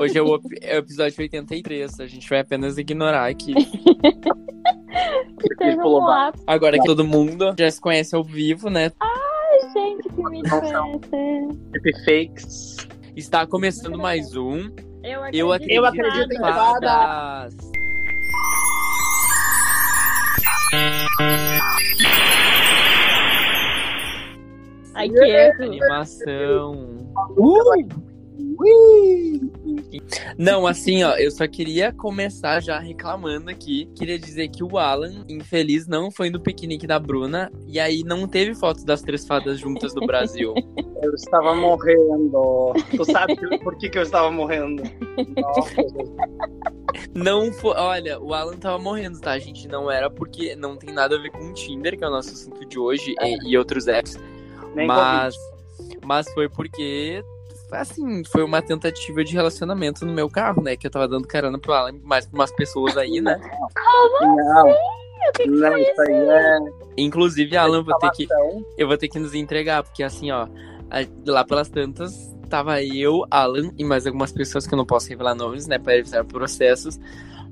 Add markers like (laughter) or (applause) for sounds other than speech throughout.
Hoje é o, é o episódio 83. A gente vai apenas ignorar aqui. Um pulou lápis, Agora que todo mundo já se conhece ao vivo, né? gente, que me diferença. Deepfakes. Está começando mais um. Eu acredito, Eu acredito, Eu acredito em fadas. Ai, que erro. Animação. Uh! Ui! Não, assim, ó, eu só queria começar já reclamando aqui. Queria dizer que o Alan, infeliz, não foi no piquenique da Bruna. E aí não teve fotos das três fadas juntas do Brasil. (laughs) Eu estava morrendo. Tu sabe por que, que eu estava morrendo? Nossa. Não foi. Olha, o Alan tava morrendo, tá, gente? Não era porque não tem nada a ver com o Tinder, que é o nosso assunto de hoje, e, e outros apps. Nem mas, mas foi porque, assim, foi uma tentativa de relacionamento no meu carro, né? Que eu tava dando carona pro Alan, mais pra umas pessoas aí, né? Covid. Não. Não, isso aí é. Inclusive, Alan, eu vou ter que, eu vou ter que nos entregar, porque assim, ó, lá pelas tantas, tava eu, Alan e mais algumas pessoas que eu não posso revelar nomes, né, para evitar processos.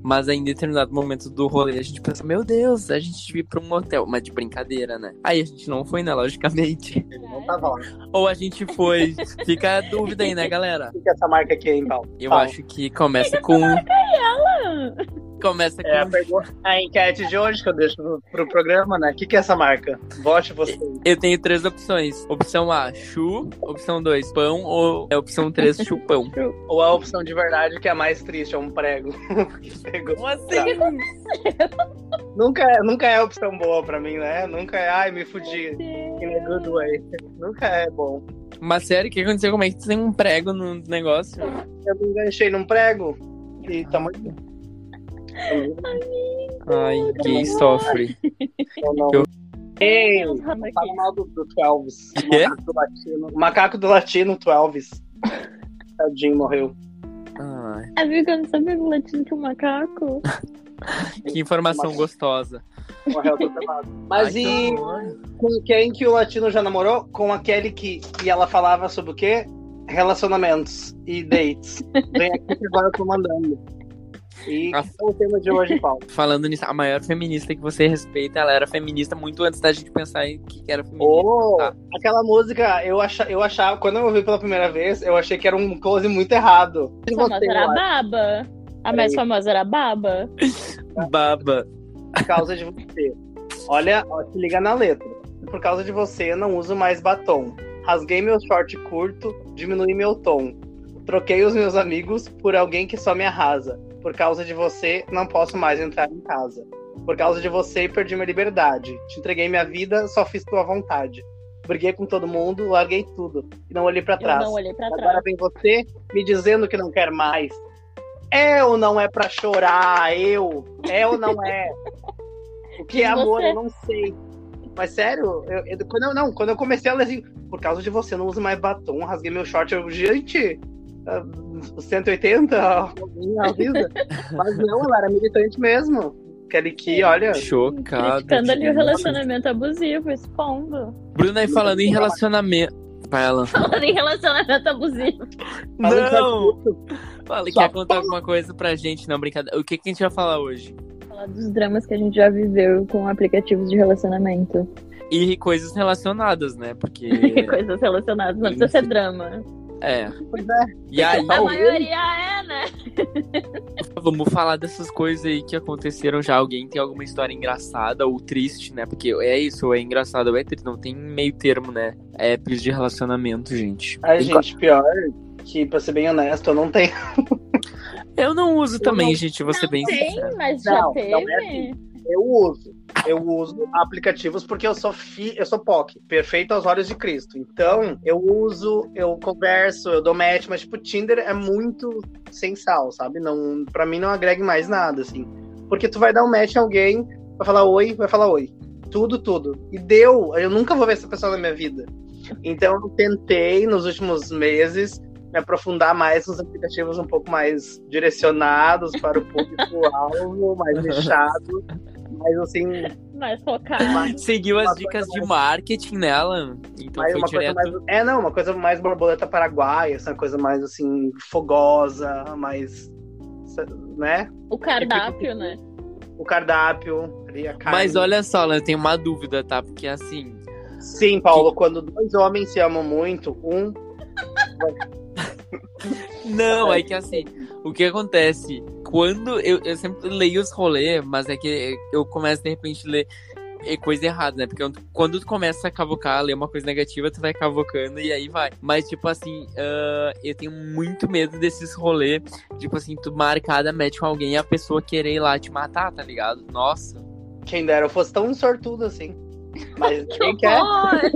Mas aí, em determinado momento do rolê, a gente pensa, meu Deus, a gente devia ir pra um motel, mas de brincadeira, né? Aí a gente não foi, né, logicamente. (laughs) Não tava lá. Ou a gente foi. Fica a dúvida aí, né, galera? O que que é essa marca aqui, hein, Paulo? Eu acho que começa com. Começa É a, com. pergunta, a enquete de hoje que eu deixo pro, pro programa, né? O que, que é essa marca? Vote você. Eu tenho três opções. Opção A, chu. Opção 2, pão. Ou é opção 3, (laughs) chupão. Ou a opção de verdade, que é a mais triste, é um prego. (laughs) Pegou. Como assim? Nunca, é- nunca é a opção boa pra mim, né? Nunca é, ai, me fudi. In a good way. Nunca é bom. Mas sério, o que aconteceu? Como é que tu tem um prego no negócio? Eu me enganchei num prego e tá muito. Ai, gay sofre. Eu não. Eu- Ei, fala aqui. mal do, do Twelves. Macaco do latino. Macaco do latino, Twelves. Tadinho, morreu. Ai, É, viu que eu não sabia que o latino tinha um macaco? (laughs) que informação gostosa. Morreu atropelado. Mas Ai, que e com quem que o latino já namorou? Com aquele que. E ela falava sobre o quê? Relacionamentos e dates. Vem aqui que agora eu tô mandando. E (laughs) esse é o tema de hoje, (laughs) Paulo. Falando nisso, a maior feminista que você respeita, ela era feminista muito antes da gente pensar em que era feminista. Oh, tá? aquela música, eu, acha, eu achava, quando eu ouvi pela primeira vez, eu achei que era um close muito errado. A famosa era a Baba. A mais Peraí. famosa era a Baba. Baba. por causa de você. Olha, ó, se liga na letra. Por causa de você, não uso mais batom. Rasguei meu short curto, diminui meu tom. Troquei os meus amigos por alguém que só me arrasa. Por causa de você, não posso mais entrar em casa. Por causa de você, perdi minha liberdade. Te entreguei minha vida, só fiz tua vontade. Briguei com todo mundo, larguei tudo. E não olhei pra Eu trás. não olhei pra Agora trás. vem você me dizendo que não quer mais. É ou não é pra chorar? Eu? É ou não é? (laughs) O que é amor? você? Eu não sei. Mas sério, eu, eu- quando eu não, quando eu comecei a ler assim, por causa de você, eu não uso mais batom, rasguei meu short, eu, gente, ah, 180, minha vida. Mas não, ela era militante mesmo. Kelly Key, olha, Chocado. Criticando ali o relacionamento abusivo, expondo. Bruna aí falando em relacionamento. Vai, Alan. Falando em relacionamento abusivo. Não! Fala, quer contar alguma coisa pra gente? Não, brincadeira. O que, que a gente vai falar hoje? Falar dos dramas que a gente já viveu com aplicativos de relacionamento. E coisas relacionadas, né? Porque. (laughs) Coisas relacionadas. Não precisa ser drama. É. Pois é. E aí, A maioria é, né? vamos falar dessas coisas aí que aconteceram já. Alguém tem alguma história engraçada ou triste, né? Porque é isso, ou é engraçado ou é triste. Não tem meio termo, né? É apps de relacionamento, gente. Ai, gente, pior que, pra ser bem honesto, eu não tenho. Eu não uso também, não- gente, vou ser bem Tem, sincero. mas Não, já não teve. é assim. Eu uso. Eu uso aplicativos porque eu sou fi, eu sou POC, perfeito aos olhos de Cristo. Então, eu uso, eu converso, eu dou match, mas tipo, Tinder é muito sem sal, sabe? Não, para mim não agrega mais nada assim. Porque tu vai dar um match em alguém, vai falar oi, vai falar oi. Tudo, tudo. E deu, eu nunca vou ver essa pessoa na minha vida. Então, eu tentei nos últimos meses me aprofundar mais nos aplicativos um pouco mais direcionados para o público-alvo, mais nichado. Mas assim, Mais focado. (laughs) Seguiu as dicas de mais- marketing nela. Então Aí foi uma coisa direto. mais, é, não, uma coisa mais borboleta paraguaia, essa coisa mais assim, fogosa, mais. né? O cardápio, né? O cardápio, ali a carne. Mas olha só, eu tenho uma dúvida, tá? Porque assim. Sim, Paulo, quando dois homens se amam muito, um. (laughs) Não, é que assim, o que acontece? Quando eu, eu sempre leio os rolês, mas é que eu começo de repente a ler coisa errada, né? Porque quando tu começa a cavocar, ler uma coisa negativa, tu vai cavocando e aí vai. Mas, tipo assim, ah, eu tenho muito medo desses rolês. Tipo assim, tu marcada, mete com alguém e a pessoa querer ir lá te matar, tá ligado? Nossa. Quem dera eu fosse tão sortudo assim. Mas (laughs) Que quem quer. (laughs)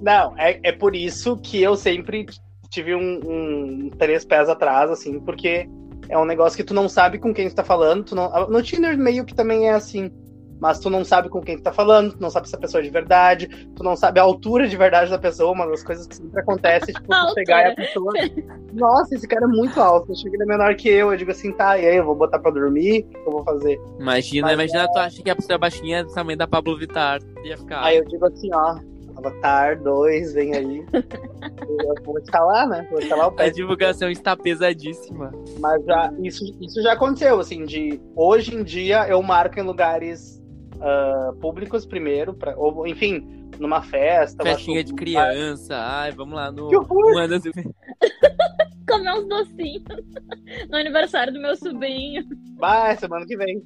Não, é, é por isso que eu sempre tive um, um três pés atrás, assim, porque é um negócio que tu não sabe com quem tu tá falando. Tu não, no Tinder meio que também é assim. Mas tu não sabe com quem tu tá falando, tu não sabe se a pessoa é de verdade, tu não sabe a altura de verdade da pessoa, uma das coisas que sempre acontece, tipo, (laughs) tu chegar e a pessoa. Nossa, esse cara é muito alto. Eu chego ele é menor que eu. Eu digo assim, tá, e aí, eu vou botar pra dormir? O que eu vou fazer? Imagina, Mas imagina tu acha que a pessoa é baixinha tamanho da Pablo Vittar. Ia ficar. Aí eu digo assim, ó, Avatar 2, vem aí. eu vou escalar, né? Vou escalar o pé A divulgação está pesadíssima. Mas já, isso, isso já aconteceu, assim, de hoje em dia eu marco em lugares ah, públicos primeiro, pra, ou enfim, numa festa. Festinha de criança. Ai, vamos lá no. Que horror! (laughs) Comer uns docinhos (laughs) no aniversário do meu sobrinho. Vai, semana que vem.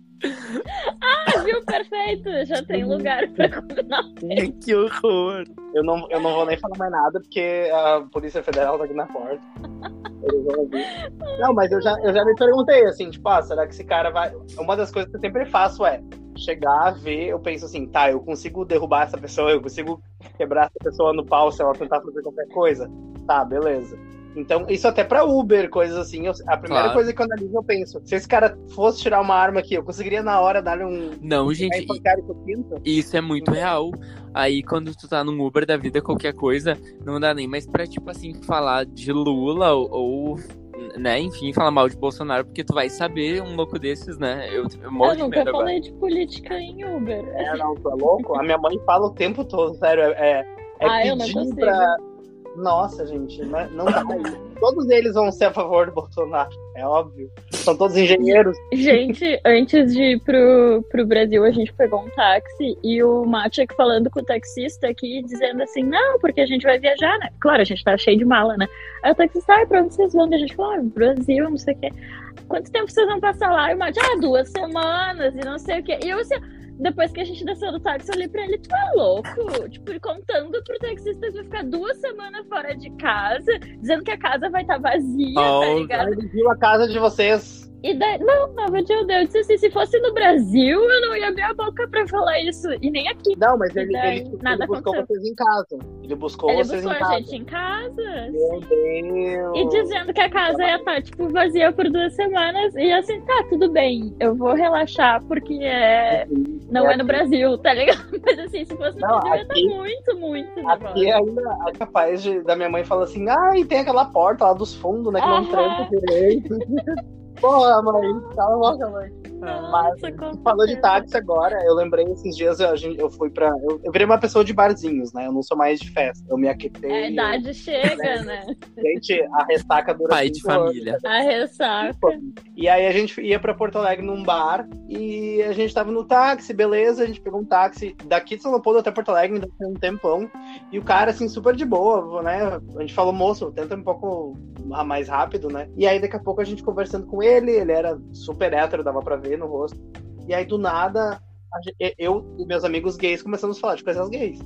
Ah, viu? Perfeito. Já tem lugar pra combinar. (laughs) que horror. Eu não, eu não vou nem falar mais nada, porque a Polícia Federal tá aqui na porta. Não, mas eu já, eu já me perguntei, assim, tipo, ah, será que esse cara vai. Uma das coisas que eu sempre faço é chegar, ver, eu penso assim, tá, eu consigo derrubar essa pessoa, eu consigo quebrar essa pessoa no pau se ela tentar fazer qualquer coisa. Tá, beleza. Então, isso até pra Uber, coisas assim. eu- a primeira Claro. coisa que eu analiso, eu penso, se esse cara fosse tirar uma arma aqui, eu conseguiria na hora dar um. Não, gente, com o pinto? isso é muito real. Aí quando tu tá num Uber da vida, qualquer coisa, não dá nem mais pra, tipo assim, falar de Lula ou, ou, né, enfim, falar mal de Bolsonaro, porque tu vai saber um louco desses, né? Eu, eu morro Eu de nunca medo agora. falei de política em Uber. É, não, tu é louco? A minha mãe fala o tempo todo, sério. É, é, é Ah, eu não pedir consigo. pra. Nossa, gente, não dá isso. Todos eles vão ser a favor do Bolsonaro, é óbvio. São todos engenheiros. Gente, antes de ir pro, pro Brasil, a gente pegou um táxi e o Maciek falando com o taxista aqui, dizendo assim, não, porque a gente vai viajar, né? Claro, a gente tá cheio de mala, né? Aí o taxista, ai, pra onde vocês vão? E a gente falou, ah, Brasil, não sei o quê. Quanto tempo vocês vão passar lá? E o Maciek, ah, duas semanas e não sei o quê. E eu assim, depois que a gente desceu do táxi, eu olhei pra ele, tu é louco? Tipo, contando pro taxista que vai ficar duas semanas fora de casa, dizendo que a casa vai estar vazia, tá Oh, ligado? Aí ele viu a casa de vocês. E daí, não, não, meu Deus, eu disse assim, se fosse no Brasil, eu não ia abrir a boca pra falar isso. E nem aqui. Não, mas ele, daí, ele, nada ele buscou aconteceu. vocês em casa. Ele buscou Ele vocês buscou em a casa. gente em casa. Meu Deus. E dizendo que a casa ia estar, tipo, vazia por duas semanas. E assim, tá, tudo bem. Eu vou relaxar, porque é... não é no Brasil, tá ligado? (laughs) Mas assim, se fosse no Não, Brasil, ia aqui- estar muito, muito nervosa. Aqui ainda é capaz de, da minha mãe falar assim, ai, tem aquela porta lá dos fundos, né, que não tranca direito. (laughs) Porra, mãe, cala a boca, mãe. Nossa, como Falou de táxi agora, eu lembrei esses dias gente, eu fui pra. Eu, eu virei uma pessoa de barzinhos, né? Eu não sou mais de festa. Eu me aquietei. A idade chega, né? Gente, a ressaca dura Pai de cinco anos. família. A ressaca. E aí a gente ia pra Porto Alegre num bar e a gente tava no táxi, beleza, a gente pegou um táxi daqui de São Leopoldo até Porto Alegre, ainda foi um tempão. E o cara, assim, super de boa, né? A gente falou, moço, tenta um pouco mais rápido, né? E aí daqui a pouco a gente conversando com ele, ele era super hétero, dava pra ver no rosto. E aí do nada, gente- eu e meus amigos gays começamos a falar de coisas gays.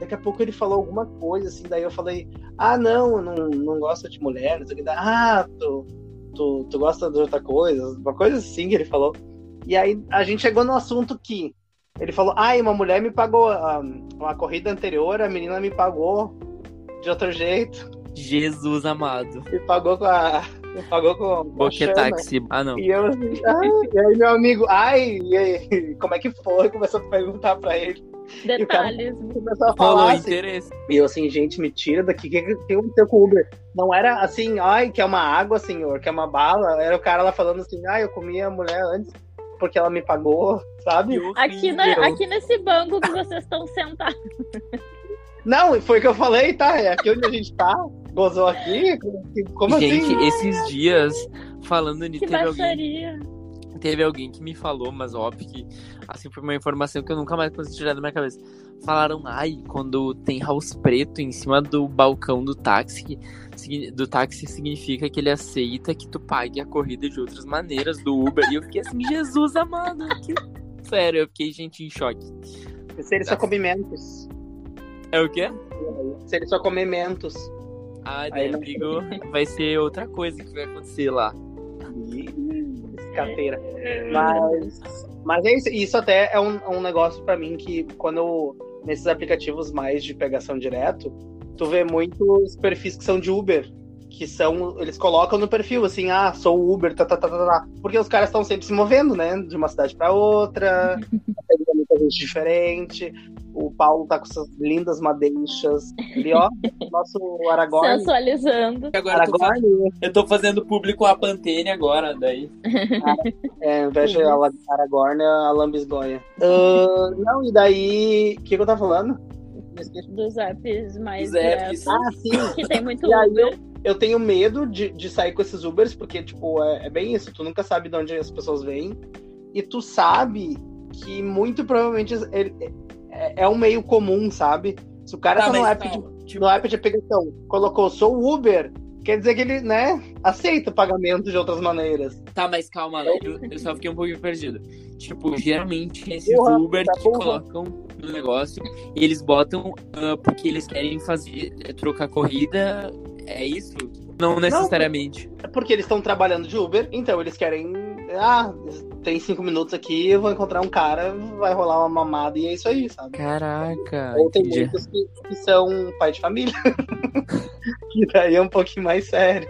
Daqui a pouco ele falou alguma coisa, assim, daí eu falei, ah, não, eu não, não gosto de mulher, não sei o que. Ah, tu, tu, tu gosta de outra coisa, uma coisa assim que ele falou. E aí a gente chegou no assunto que ele falou, ai, uma mulher me pagou ah, uma corrida anterior, a menina me pagou de outro jeito, Jesus amado. me pagou com a. Pagou com, com a Boque chama. táxi. Ah, não. E eu assim, ai, e aí meu amigo, ai, e aí, (laughs) como é que foi? Começou a perguntar pra ele. E o cara Detalhes. começou a falar assim, interesse. E eu assim, gente, me tira daqui. O que, que que aconteceu com o Uber? Não era assim, ai, que é uma água, senhor, que é uma bala. Era o cara lá falando assim, ai, eu comi a mulher antes. porque ela me pagou, sabe? Aqui, na, aqui nesse banco que vocês estão sentados. Não, foi o que eu falei, tá? É aqui onde a gente tá. Gozou aqui? Como Gente, assim? esses dias, falando nisso, teve alguém, teve alguém que me falou, mas óbvio que assim foi uma informação que eu nunca mais consegui tirar da minha cabeça. Falaram, ai, quando tem house preto em cima do balcão do táxi, do táxi significa que ele aceita que tu pague a corrida de outras maneiras do Uber. E eu fiquei assim, Jesus amado, que... sério, eu fiquei gente em choque. Se ele só come mentos. É o quê? Se ele só come mentos. Ah, Aí daí, não- amigo, vai ser outra coisa que vai acontecer lá. Ih, Carteira. Mas, mas é isso. Isso até é um, um negócio pra mim que quando eu, nesses aplicativos mais de pegação direto, tu vê muitos perfis que são de Uber. Que são. Eles colocam no perfil assim, ah, sou Uber, tá, tá, tá, tá, tá. Porque os caras estão sempre se movendo, né? De uma cidade pra outra, (laughs) pegando muita gente diferente. O Paulo tá com essas lindas madeixas. Ali, ó, nosso Aragorn. Sensualizando. Agora eu tô, fa- Aragorn, eu tô fazendo público a Pantene agora, daí. É, ao invés de Aragorn, é a Lambisgoia. Ah, não, e daí. O que, que eu tava falando? Dos apps mais Dos apps. Ah, sim. Que tem muito. Eu tenho medo de, de sair com esses Ubers, porque, tipo, é, é bem isso. Tu nunca sabe de onde as pessoas vêm. E tu sabe que muito provavelmente ele- é, é um meio comum, sabe? Se o cara tá, no, mas app de, calma, tipo, no app de aplicação, colocou sou Uber, quer dizer que ele, né, aceita pagamento de outras maneiras. Tá, mas calma, eu, eu só fiquei um pouquinho perdido. Tipo, geralmente esses Porra, Uber tá que porra. colocam no negócio, eles botam ah, porque eles querem fazer é, trocar corrida, é isso? Não necessariamente. É porque eles estão trabalhando de Uber, então eles querem. Ah, tem cinco minutos aqui, eu vou encontrar um cara, vai rolar uma mamada e é isso aí, sabe? Caraca, Ou tem entendi. muitos que, que são pai de família. (laughs) que daí é um pouquinho mais sério.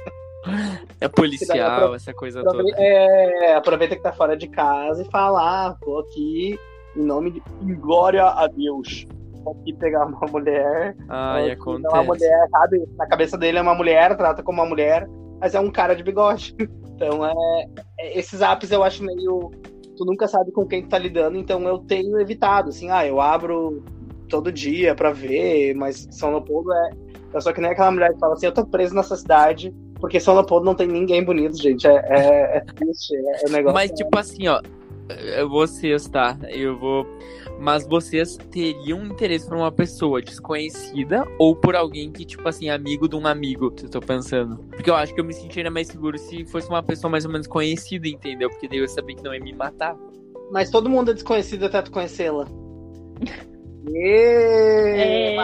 É policial, essa coisa toda. é, aproveita que tá fora de casa e fala, ah, tô aqui em nome de glória a Deus. Aqui pegar uma mulher. Acontece. Não é uma mulher, sabe? Na cabeça dele é uma mulher, trata como uma mulher, mas é um cara de bigode. (laughs) Então, é, é- esses apps eu acho meio. Tu nunca sabe com quem tu tá lidando, então eu tenho evitado. Assim, ah, eu abro todo dia pra ver, mas São Leopoldo é. Eu sou que nem aquela mulher que fala assim: eu tô preso nessa cidade, porque São Leopoldo não tem ninguém bonito, gente. É, é, é triste, é, é um negócio. Mas, tipo assim, ó, eh, vocês, tá? Eu vou. Mas vocês teriam interesse por uma pessoa desconhecida ou por alguém que, tipo assim, é amigo de um amigo? Eu tô pensando. Porque eu acho que eu me sentiria mais seguro se fosse uma pessoa mais ou menos conhecida, entendeu? Porque daí eu sabia que não ia me matar. Mas todo mundo é desconhecido até tu conhecê-la. (laughs) É.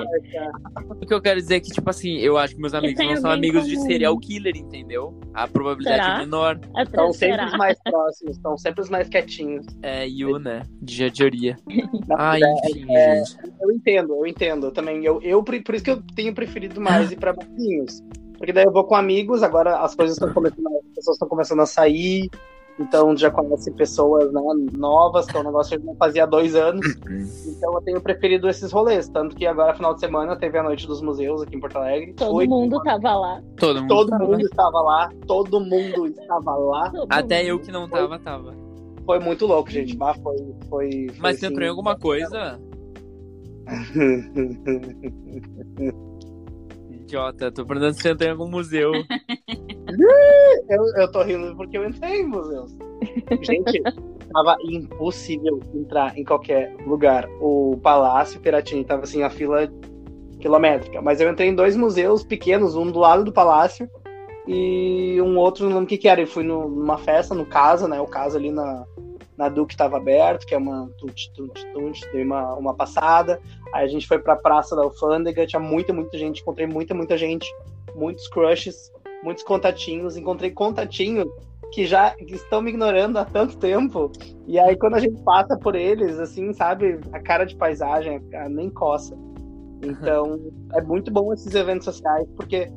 O que eu quero dizer é que, tipo assim, eu acho que meus amigos não são amigos de comum. serial killer, entendeu? A probabilidade Será? é menor. Estão sempre os mais (laughs) próximos, estão sempre os mais quietinhos. É, you, né? De. Na Ah, verdade, enfim, é, gente. Eu entendo, eu entendo também. Eu, eu, por isso que eu tenho preferido mais (laughs) ir pra barzinhos. Porque daí eu vou com amigos, agora as coisas estão começando, a- as pessoas estão começando a sair, então já conhece pessoas né, novas, que é um negócio que eu não fazia há dois anos. Então eu tenho preferido esses rolês. Tanto que agora, final de semana, teve a Noite dos Museus aqui em Porto Alegre. Todo Foi- mundo tava lá. Todo mundo. Todo tava. mundo estava lá, todo mundo estava lá. Até eu que não tava, tava. Foi muito louco, gente. Bah, foi, foi, foi, Mas você assim, entrou em alguma coisa? (laughs) (laughs) Idiota, tô perguntando se você entrou em algum museu. (laughs) (laughs) eu, eu tô rindo porque eu entrei em museus. Gente, tava impossível entrar em qualquer lugar. O Palácio Piratini tava assim, a fila quilométrica. Mas eu entrei em dois museus pequenos, um do lado do palácio e um outro, não lembro o que era. Eu fui no- numa festa, no Casa, né? O Casa ali na, na Duque aberto, que é uma tunt, tunt, tunt, dei uma, uma passada. Aí a gente foi pra Praça da Alfândega, tinha muita, muita gente, encontrei muita, muita gente, muitos crushes, muitos contatinhos, encontrei contatinhos que já estão me ignorando há tanto tempo. E aí quando a gente passa por eles, assim, sabe, a cara de paisagem, nem coça. Então, é muito bom esses eventos sociais, porque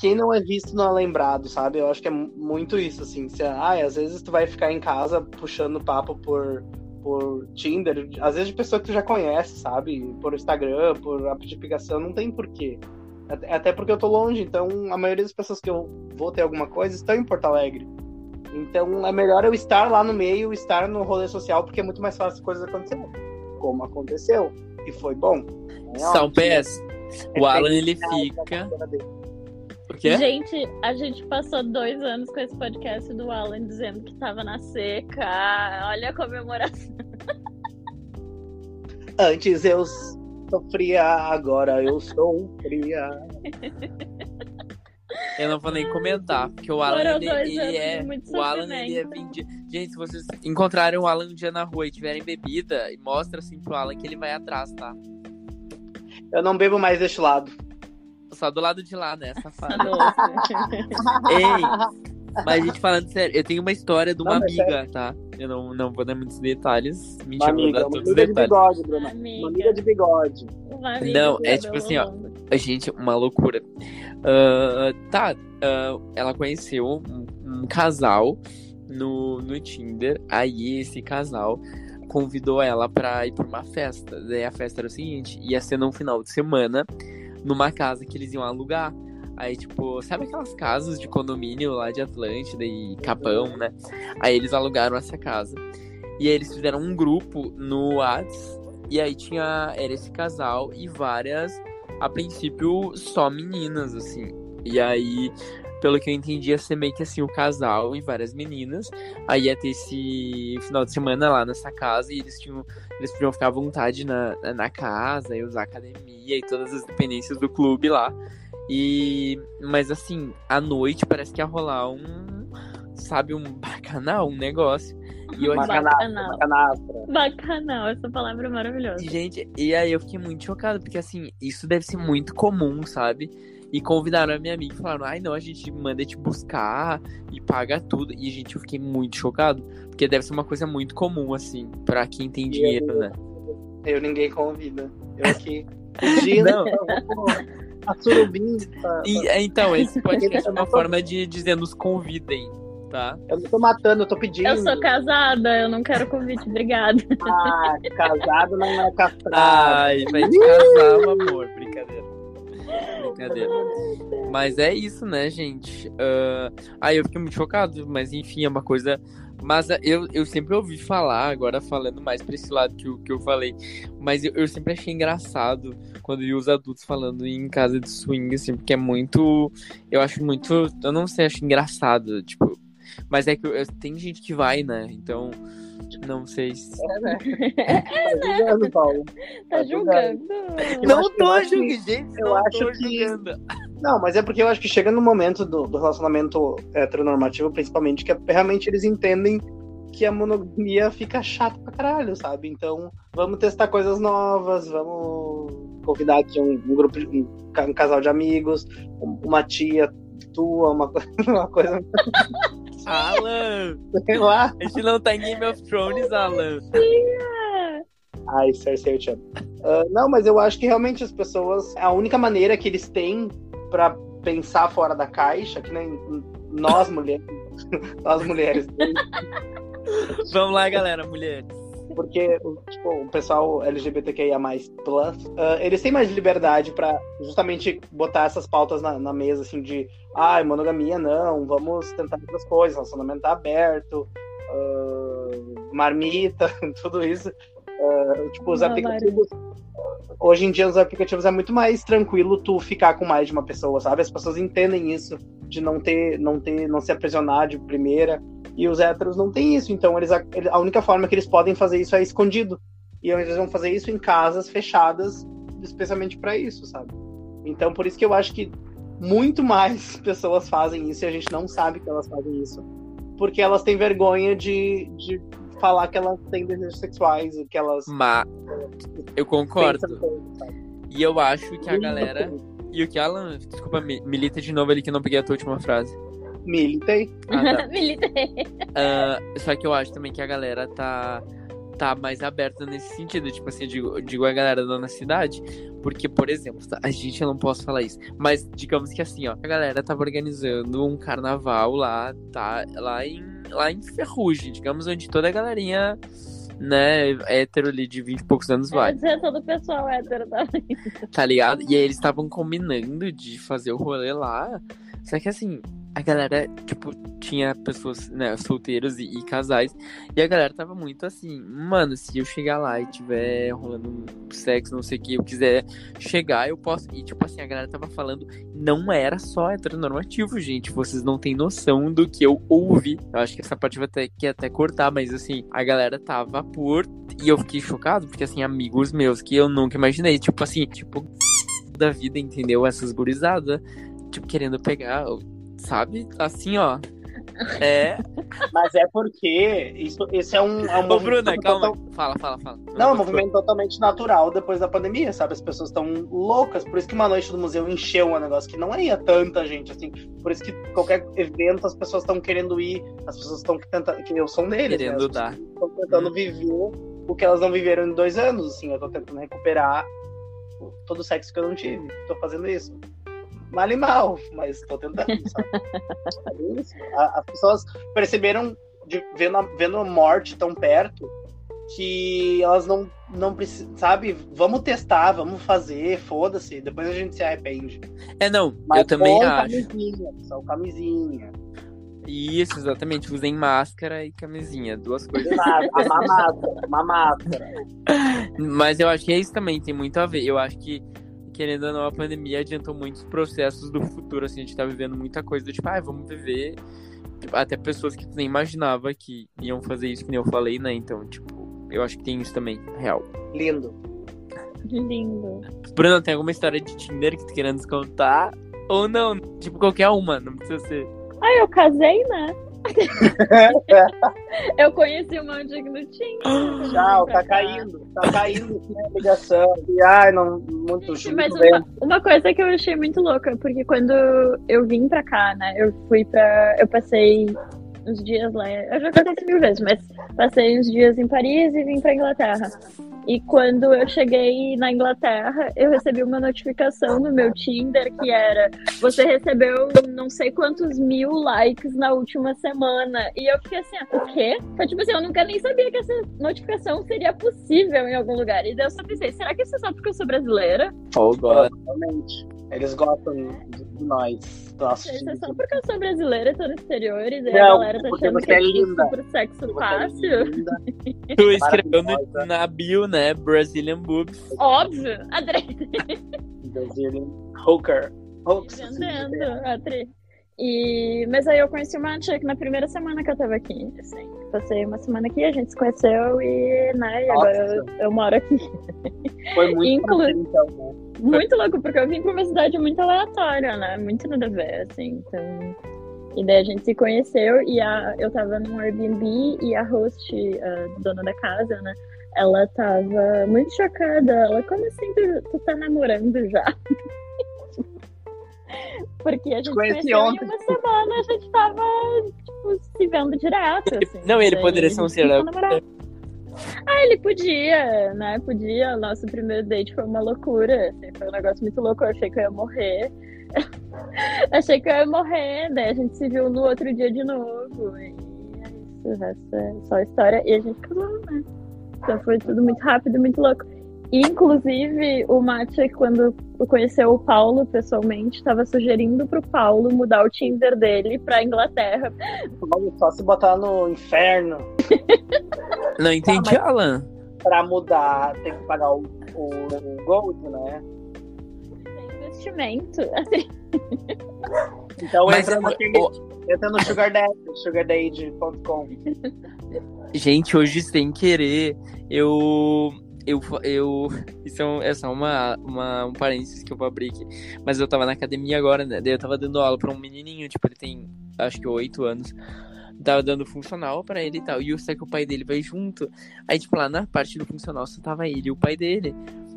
quem não é visto não é lembrado, sabe? Eu acho que é mu- muito isso, assim. Se, ah, às vezes tu vai ficar em casa puxando papo por, por Tinder, às vezes de pessoa que tu já conhece, sabe? Por Instagram, por app de aplicação, não tem porquê. Até porque eu tô longe, então a maioria das pessoas que eu vou ter alguma coisa estão em Porto Alegre. Então é melhor eu estar lá no meio, estar no rolê social, porque é muito mais fácil as coisas acontecerem. Como aconteceu. E foi bom. É São pés. O Alan, ele fica. Gente, a gente passou dois anos com esse podcast do Alan dizendo que tava na seca. Olha a comemoração. Antes eu sofria, agora eu sou fria. Eu não vou nem comentar, porque o Alan, ele, ele é. O Alan, ele é vendido. Gente, se vocês encontrarem o Alan um dia na rua e tiverem bebida, mostra assim pro Alan que ele vai atrás, tá? Eu não bebo mais deste lado. Só do lado de lá, né, Tá safado? doce. Ei, mas gente, falando sério, eu tenho uma história de uma Não, amiga, tá? Eu não, não vou dar muitos detalhes. Uma Mentira, vou amiga, dar uma todos os amiga de detalhes. bigode, Bruna. Amiga. Uma amiga de bigode. Uma amiga Não, é tipo assim, ó. Gente, uma loucura. Ah, tá, ah, ela conheceu um, um casal no, no Tinder. Aí esse casal convidou ela pra ir pra uma festa. Daí a festa era o seguinte: ia ser num final de semana, numa casa que eles iam alugar. Aí, tipo, sabe aquelas casas de condomínio lá de Atlântida e Capão, né? Aí eles alugaram essa casa. E aí eles fizeram um grupo no Whats. E aí tinha. Era esse casal e várias a princípio só meninas, assim. E aí, pelo que eu entendi, ia ser meio que assim o casal e várias meninas. Aí ia ter esse final de semana lá nessa casa e eles tinham. Eles podiam ficar à vontade na, na- casa e usar academia e todas as dependências do clube lá. E. Mas assim, à noite parece que ia rolar um. Sabe, um bacanal, um negócio. E eu Bacanal. canastra. Bacanal, essa palavra é maravilhosa. E, Gente, e aí eu fiquei muito chocado, porque assim, isso deve ser muito comum, sabe? E convidaram a minha amiga e falaram, ai não, a gente manda te buscar e paga tudo. E, gente, eu fiquei muito chocado, porque deve ser uma coisa muito comum, assim, pra quem tem dinheiro, né? Eu ninguém convida. Eu aqui (laughs) pedindo. Não. A surubim. (laughs) tá- E, então, esse (laughs) podcast é uma forma de dizer nos convidem, tá? Eu não tô matando, eu tô pedindo. Eu sou casada, eu não quero convite, obrigada. Ah, casado não é castrado. Ai, vai te casar, meu amor. Brincadeira. Brincadeira. Mas é isso, né, gente? Ah, Aí eu fiquei muito chocado, mas enfim, é uma coisa. Mas ah, eu, eu sempre ouvi falar, agora falando mais pra esse lado que eu, que eu falei, mas eu, eu sempre achei engraçado quando eu vi os adultos falando em casa de swing, assim, porque é muito. Eu acho muito. Eu não sei, acho engraçado, tipo. Mas é que eu- eu- tem gente que vai, né? Então, não sei se. É, né? (laughs) Tá julgando, Paulo. Tá Tá julgando? Eu não tô eu acho que- julgando, gente. eu não acho tô que- julgando. Não, mas é porque eu acho que chega no momento do, do relacionamento heteronormativo, principalmente, que é- realmente eles entendem que a monogamia fica chata pra caralho, sabe? Então, vamos testar coisas novas, vamos convidar aqui um, um grupo, um, um casal de amigos, um- uma tia tua, uma, (laughs) uma coisa, Alan! sei lá. A gente não tá em Game of Thrones, Alan. Ai, Cersei, eu te amo. Ah, não, mas eu acho que realmente as pessoas. A única maneira que eles têm pra pensar fora da caixa, que nem nós mulheres. (laughs) nós mulheres. Vamos lá, galera, mulheres. Porque o- tipo, o pessoal LGBTQIA, plus, ah, eles têm mais liberdade pra justamente botar essas pautas na, na mesa, assim, de ai, monogamia não, vamos tentar outras coisas, relacionamento tá aberto, ah, marmita, (laughs) tudo isso. Ah, tipo, os aplicativos. Hoje em dia, os aplicativos é muito mais tranquilo tu ficar com mais de uma pessoa, sabe? As pessoas entendem isso, de não ter, não ter, não se aprisionar de primeira. E os héteros não têm isso, então eles a, a única forma que eles podem fazer isso é escondido. E eles vão fazer isso em casas fechadas, especialmente para isso, sabe? Então por isso que eu acho que muito mais (laughs) pessoas fazem isso e a gente não sabe que elas fazem isso, porque elas têm vergonha de, de falar que elas têm desejos sexuais, que elas Mas eu concordo. E eu acho que a galera. E o que, Alan? Desculpa, mi- milita de novo ali que eu não peguei a tua última frase. Militei. Ah, tá. (laughs) Militei. Ah, só que eu acho também que a galera tá, tá mais aberta nesse sentido. Tipo assim, eu digo, eu digo a galera da nossa cidade. Porque, por exemplo, tá, a gente eu não posso falar isso. Mas digamos que assim, ó, a galera tava organizando um carnaval lá, tá? Lá em, lá em Ferrugem, digamos, onde toda a galerinha, né, hétero ali de 20 e poucos anos vai. Vai dizer todo o pessoal hétero tá? tá ligado? E aí eles estavam combinando de fazer o rolê lá. Só que assim, a galera, tipo, tinha pessoas, né, solteiros e, e, casais. E a galera tava muito assim, mano, se eu chegar lá e tiver rolando sexo, não sei o que, eu quiser chegar, eu posso. E, tipo assim, a galera tava falando, não era só heteronormativo, gente. Vocês não têm noção do que eu ouvi. Eu acho que essa parte vai ter que até cortar, mas assim, a galera tava por. E eu fiquei chocado, porque assim, amigos meus que eu nunca imaginei, tipo assim, tipo, da vida, entendeu? Essas gurizadas, tipo, querendo pegar sabe? Assim, ó. (laughs) É. Mas é porque isso, esse é um, é um Ô, Bruna, calma. Total... Fala, fala, fala. Não, Não é um movimento totalmente natural depois da pandemia, sabe? As pessoas estão loucas. Por isso que uma noite do museu encheu um negócio que não ia tanta gente, assim. Por isso que qualquer evento as pessoas estão querendo ir, as pessoas estão tentando. Que eu sou deles, né? Querendo né? dar. Estão tentando hum. viver o que elas não viveram em dois anos, assim. Eu tô tentando recuperar todo o sexo que eu não tive. Tô fazendo isso mal e mal, mas tô tentando, sabe? (laughs) As pessoas perceberam, de, vendo, a, vendo a morte tão perto, que elas não, não precisam, sabe? Vamos testar, vamos fazer, foda-se, depois a gente se arrepende. É, não, mas eu também acho. Camisinha, só camisinha. Isso, exatamente. Usem máscara e camisinha, duas coisas. Nada, (laughs) uma máscara, uma máscara. Mas eu acho que isso também tem muito a ver. Eu acho que querendo ou não, a pandemia adiantou muitos processos do futuro, assim, a gente tá vivendo muita coisa, tipo, ah, vamos viver, tipo, até pessoas que tu nem imaginava que iam fazer isso, que nem eu falei, né, então, tipo, eu acho que tem isso também, real. Lindo. Lindo. Bruno, tem alguma história de Tinder que tu querendo nos contar? Ou não? Tipo, qualquer uma, não precisa ser. Ah, eu casei, né? (laughs) eu conheci o Mandic no Tinder. Tchau, tá caindo. Tá caindo a ligação. E, ai, não, muito junto. Mas uma, uma, coisa que eu achei muito louca, porque quando eu vim pra cá, né? Eu fui pra. Eu passei uns dias lá. Eu já contei mil vezes, mas passei uns dias em Paris e vim pra Inglaterra. E quando eu cheguei na Inglaterra, eu recebi uma notificação no meu Tinder que era: você recebeu não sei quantos mil likes na última semana. E eu fiquei assim: ah, o quê? Foi tipo assim, eu nunca nem sabia que essa notificação seria possível em algum lugar. E daí eu só pensei: será que isso é só porque eu sou brasileira? Oh, God. Realmente. Eles gostam de nós. Nossa, Isso é só porque eu sou brasileira e tô no exterior e daí a galera tá achando que é linda. pro sexo é fácil. É (laughs) tu escreveu no, na bio, né? Brazilian boobs. Óbvio, André. Brazilian hooker. Entendendo, Adri. E... Mas aí eu conheci o Matic na primeira semana que eu tava aqui. Assim, passei uma semana aqui, a gente se conheceu e, né, e agora eu, eu, moro aqui. Foi muito (laughs) Inclu... então, né? Muito louco, porque eu vim pra uma cidade muito aleatória, né? Muito nada a ver, assim. Então. E daí a gente se conheceu e a, eu tava num Airbnb e a host, a dona da casa, né? Ela tava muito chocada. Ela, como assim tu, tu tá namorando já? Porque a gente conheceu ontem. em uma semana, a gente tava, tipo, se vendo direto. Assim, não, ele poderia ser um serial ah, ele podia, né? Podia. O nosso primeiro date foi uma loucura. Assim, foi um negócio muito louco. Eu achei que eu ia morrer. (laughs) achei que eu ia morrer. Daí a gente se viu no outro dia de novo. E é isso. O resto é só história. E a gente casou, né? Então foi tudo muito rápido, muito louco. Inclusive, o Matcha, quando conheceu o Paulo pessoalmente, estava sugerindo pro Paulo mudar o Tinder dele pra Inglaterra. Só se botar no inferno. (laughs) Não entendi, tá, Alan. Pra mudar, tem que pagar o, o, o Gold, né? Tem investimento. Então Mas entra, naquele, entra no Sugar sugardaddy.com. Gente, hoje sem querer, eu eu, eu (laughs) isso é, um, é só uma, uma, um parênteses que eu vou abrir aqui. Mas eu tava na academia agora, né? Daí eu tava dando aula pra um menininho, tipo, ele tem acho que oito anos. Tava dando funcional pra ele e tal. E eu sei que o pai dele vai junto. Aí, tipo, lá na parte do funcional só tava ele e o pai dele.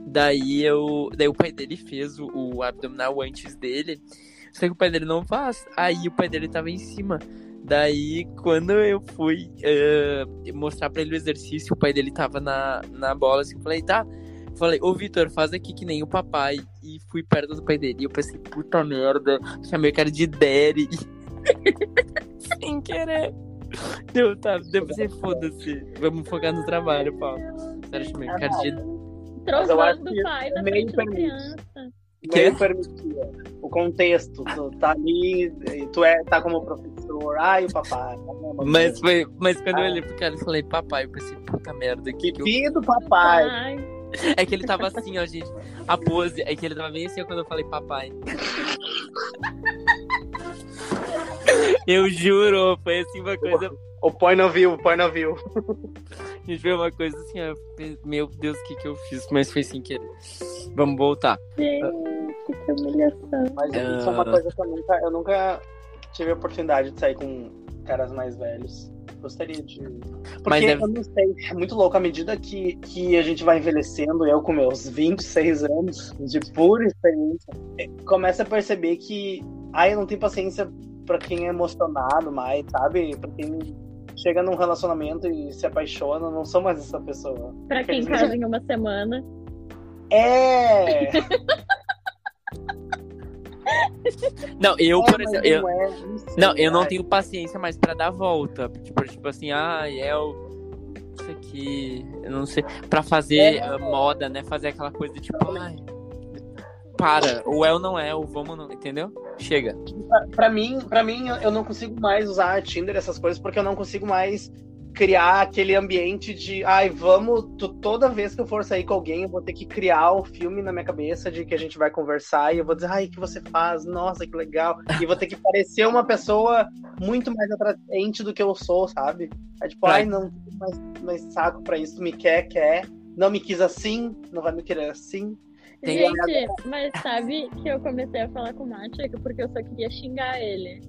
Daí eu. Daí o pai dele fez o, o abdominal antes dele. Só que o pai dele não faz. Aí o pai dele tava em cima. Daí, quando eu fui uh, mostrar pra ele o exercício, o pai dele tava na, na bola, assim, eu falei, tá. Falei, ô Vitor, faz aqui que nem o papai. E fui perto do pai dele. E eu pensei, puta merda, chamei o cara de Daddy. (laughs) Sem querer. Deu, tá, deu pra ser foda-se. Vamos focar no trabalho, Paulo. Sério, chamei o cara de. Trovando do pai na frente da criança. Que? permitia. O contexto. Tu tá ali, tu é, tá como professor, ai, o papai. Mas, foi, mas quando eu olhei pro cara e falei, papai, eu pensei, puta merda, que, que eu... Filho do papai. Ai, (laughs) É que ele tava assim, ó, gente. A pose, é que ele tava bem assim ó, quando eu falei papai. (laughs) Eu juro, foi assim uma coisa. O põe não viu, o põe não viu. (laughs) Gente, foi uma coisa assim, ó. Meu Deus, o que que eu fiz? Mas foi sem querer. Vamos voltar. gente, que humilhação. Mas Ah. isso é uma coisa que eu nunca, eu nunca tive a oportunidade de sair com caras mais velhos. Gostaria de. Porque Mas deve- eu não sei, é muito louco à medida que, que a gente vai envelhecendo, eu com meus 26 anos de pura experiência, eh, começa a perceber que ai, eu não tenho paciência pra quem é emocionado mais, sabe? Pra quem chega num relacionamento e se apaixona, não sou mais essa pessoa. Pra quem casa em uma semana. É! (laughs) Não, eu, É, por exemplo. Eu, não, é, não sei, não, eu não tenho paciência mais pra dar volta. Tipo, tipo assim, ah, é o. Isso aqui. Eu não sei. Pra fazer É, ah, moda, né? Fazer aquela coisa tipo, ai. Para. O é ou não é, o vamos não. Entendeu? Chega. Pra- Pra mim, pra mim, eu não consigo mais usar Tinder, essas coisas, porque eu não consigo mais criar aquele ambiente de, ai, vamos, tu- toda vez que eu for sair com alguém, eu vou ter que criar o filme na minha cabeça de que a gente vai conversar e eu vou dizer, ai, o que você faz? Nossa, que legal. E vou ter que parecer uma pessoa muito mais atraente do que eu sou, sabe? É tipo, ai, não mais, mais saco pra isso, tu me quer, quer. Não me quis assim, não vai me querer assim. Tem- Gente, mas sabe que eu comecei a falar com o Matic porque eu só queria xingar ele.